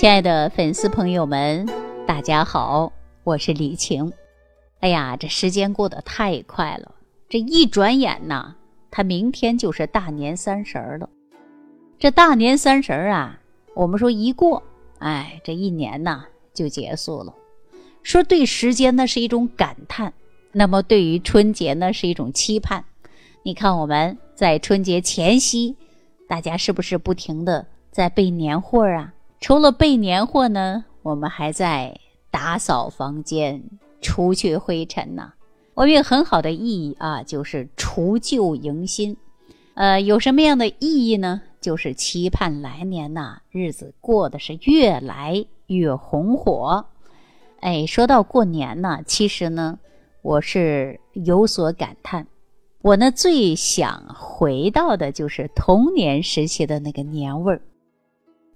亲爱的粉丝朋友们，大家好，我是李晴。哎呀，这时间过得太快了，这一转眼呐，他明天就是大年三十了。这大年三十啊，我们说一过，哎，这一年呐就结束了。说对时间呢是一种感叹，那么对于春节呢是一种期盼。你看我们在春节前夕，大家是不是不停的在备年货啊？除了备年货呢，我们还在打扫房间、除去灰尘呐。我们有很好的意义啊，就是除旧迎新。呃，有什么样的意义呢？就是期盼来年呐，日子过得是越来越红火。哎，说到过年呢，其实呢，我是有所感叹。我呢，最想回到的就是童年时期的那个年味儿。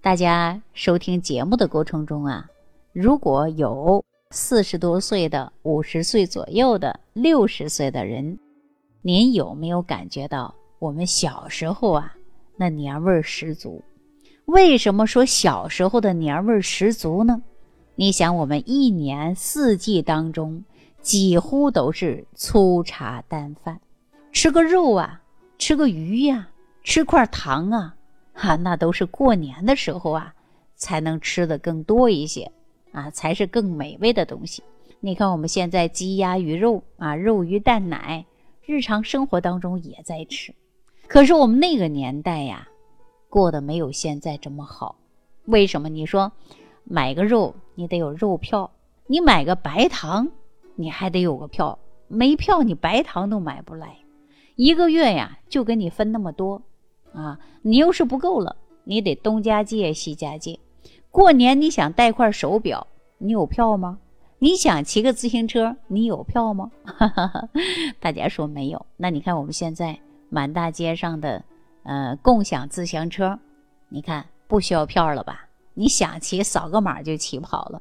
大家收听节目的过程中啊，如果有四十多岁的、五十岁左右的、六十岁的人，您有没有感觉到我们小时候啊那年味儿十足？为什么说小时候的年味儿十足呢？你想，我们一年四季当中几乎都是粗茶淡饭，吃个肉啊，吃个鱼呀，吃块糖啊。哈，那都是过年的时候啊，才能吃的更多一些，啊，才是更美味的东西。你看我们现在鸡鸭鱼肉啊，肉鱼蛋奶，日常生活当中也在吃。可是我们那个年代呀，过得没有现在这么好。为什么？你说买个肉你得有肉票，你买个白糖你还得有个票，没票你白糖都买不来。一个月呀，就给你分那么多。啊，你又是不够了，你得东家借西家借。过年你想带块手表，你有票吗？你想骑个自行车，你有票吗？大家说没有。那你看我们现在满大街上的，呃，共享自行车，你看不需要票了吧？你想骑，扫个码就骑跑了。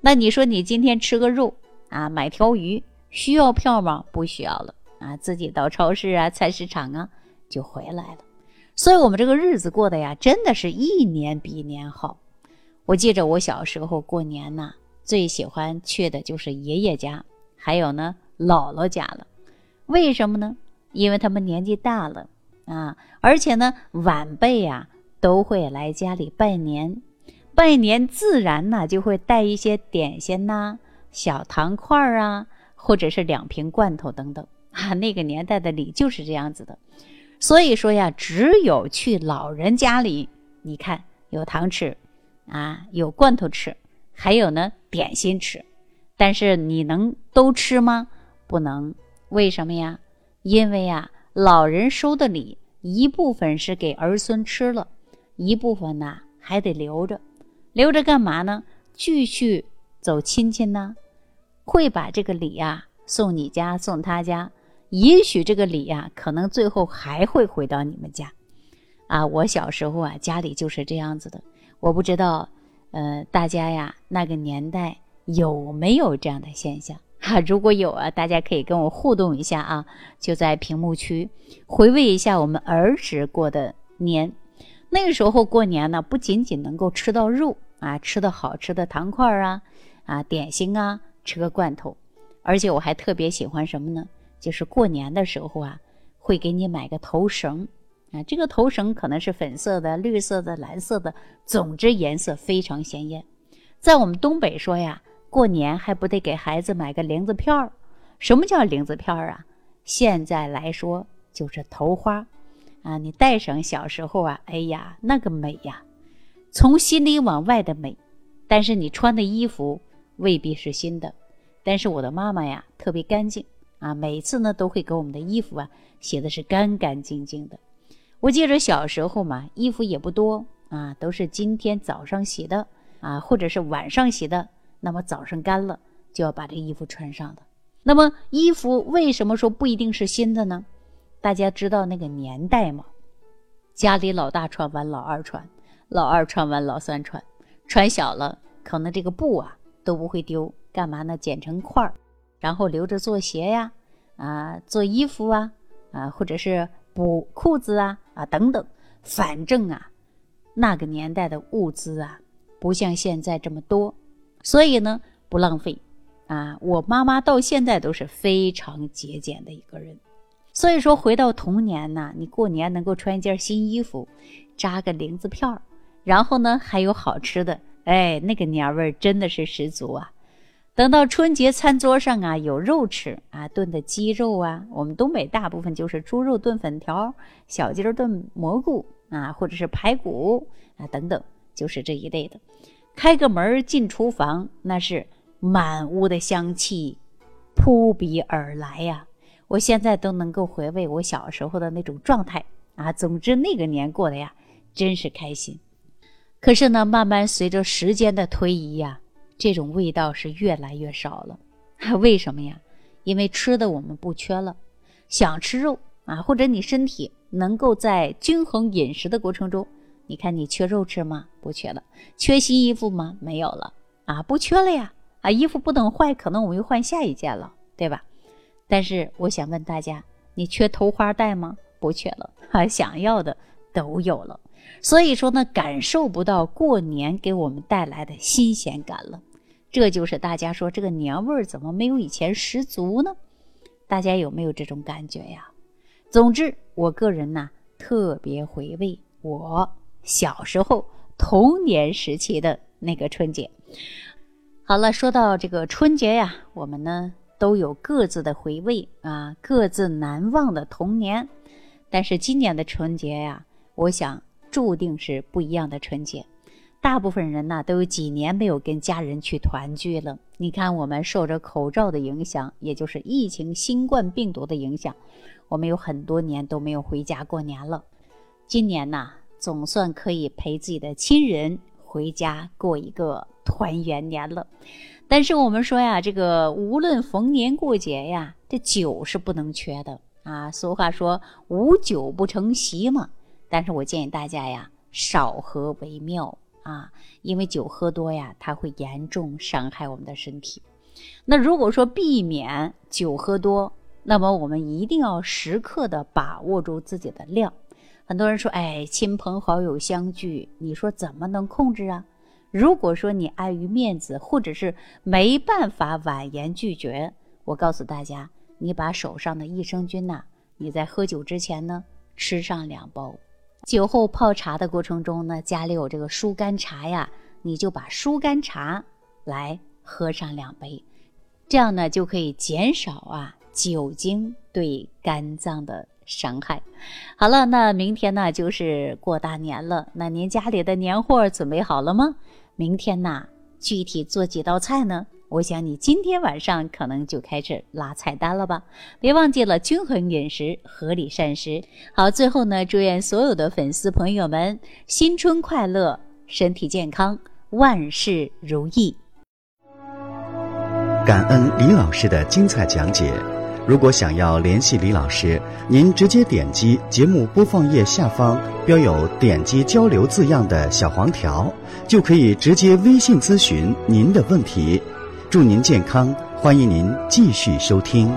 那你说你今天吃个肉啊，买条鱼需要票吗？不需要了啊，自己到超市啊、菜市场啊就回来了。所以，我们这个日子过得呀，真的是一年比一年好。我记着，我小时候过年呐，最喜欢去的就是爷爷家，还有呢姥姥家了。为什么呢？因为他们年纪大了啊，而且呢晚辈呀都会来家里拜年，拜年自然呢就会带一些点心呐、小糖块儿啊，或者是两瓶罐头等等啊。那个年代的礼就是这样子的。所以说呀，只有去老人家里，你看有糖吃，啊，有罐头吃，还有呢点心吃。但是你能都吃吗？不能。为什么呀？因为呀，老人收的礼，一部分是给儿孙吃了，一部分呢还得留着。留着干嘛呢？继续走亲戚呢，会把这个礼呀送你家，送他家。也许这个礼呀，可能最后还会回到你们家，啊，我小时候啊，家里就是这样子的。我不知道，呃，大家呀，那个年代有没有这样的现象？哈，如果有啊，大家可以跟我互动一下啊，就在屏幕区回味一下我们儿时过的年。那个时候过年呢，不仅仅能够吃到肉啊，吃的好吃的糖块啊，啊，点心啊，吃个罐头，而且我还特别喜欢什么呢？就是过年的时候啊，会给你买个头绳，啊，这个头绳可能是粉色的、绿色的、蓝色的，总之颜色非常鲜艳。在我们东北说呀，过年还不得给孩子买个铃子片儿？什么叫铃子片儿啊？现在来说就是头花，啊，你戴上小时候啊，哎呀，那个美呀，从心里往外的美。但是你穿的衣服未必是新的，但是我的妈妈呀，特别干净。啊，每次呢都会给我们的衣服啊洗的是干干净净的。我记着小时候嘛，衣服也不多啊，都是今天早上洗的啊，或者是晚上洗的。那么早上干了，就要把这衣服穿上的。那么衣服为什么说不一定是新的呢？大家知道那个年代吗？家里老大穿完，老二穿，老二穿完，老三穿，穿小了，可能这个布啊都不会丢，干嘛呢？剪成块儿。然后留着做鞋呀，啊，做衣服啊，啊，或者是补裤子啊，啊，等等，反正啊，那个年代的物资啊，不像现在这么多，所以呢不浪费。啊，我妈妈到现在都是非常节俭的一个人。所以说，回到童年呢，你过年能够穿一件新衣服，扎个铃子片儿，然后呢还有好吃的，哎，那个年味儿真的是十足啊。等到春节餐桌上啊，有肉吃啊，炖的鸡肉啊，我们东北大部分就是猪肉炖粉条、小鸡炖蘑菇啊，或者是排骨啊等等，就是这一类的。开个门进厨房，那是满屋的香气扑鼻而来呀！我现在都能够回味我小时候的那种状态啊。总之那个年过的呀，真是开心。可是呢，慢慢随着时间的推移呀。这种味道是越来越少了，为什么呀？因为吃的我们不缺了，想吃肉啊，或者你身体能够在均衡饮食的过程中，你看你缺肉吃吗？不缺了。缺新衣服吗？没有了啊，不缺了呀啊，衣服不等坏，可能我们又换下一件了，对吧？但是我想问大家，你缺头花带吗？不缺了 啊，想要的都有了，所以说呢，感受不到过年给我们带来的新鲜感了。这就是大家说这个年味儿怎么没有以前十足呢？大家有没有这种感觉呀？总之，我个人呢特别回味我小时候童年时期的那个春节。好了，说到这个春节呀，我们呢都有各自的回味啊，各自难忘的童年。但是今年的春节呀，我想注定是不一样的春节。大部分人呢都有几年没有跟家人去团聚了。你看，我们受着口罩的影响，也就是疫情、新冠病毒的影响，我们有很多年都没有回家过年了。今年呢，总算可以陪自己的亲人回家过一个团圆年了。但是我们说呀，这个无论逢年过节呀，这酒是不能缺的啊。俗话说“无酒不成席”嘛。但是我建议大家呀，少喝为妙。啊，因为酒喝多呀，它会严重伤害我们的身体。那如果说避免酒喝多，那么我们一定要时刻的把握住自己的量。很多人说，哎，亲朋好友相聚，你说怎么能控制啊？如果说你碍于面子，或者是没办法婉言拒绝，我告诉大家，你把手上的益生菌呐，你在喝酒之前呢，吃上两包。酒后泡茶的过程中呢，家里有这个疏肝茶呀，你就把疏肝茶来喝上两杯，这样呢就可以减少啊酒精对肝脏的伤害。好了，那明天呢就是过大年了，那您家里的年货准备好了吗？明天呢具体做几道菜呢？我想你今天晚上可能就开始拉菜单了吧？别忘记了均衡饮食、合理膳食。好，最后呢，祝愿所有的粉丝朋友们新春快乐，身体健康，万事如意。感恩李老师的精彩讲解。如果想要联系李老师，您直接点击节目播放页下方标有“点击交流”字样的小黄条，就可以直接微信咨询您的问题。祝您健康，欢迎您继续收听。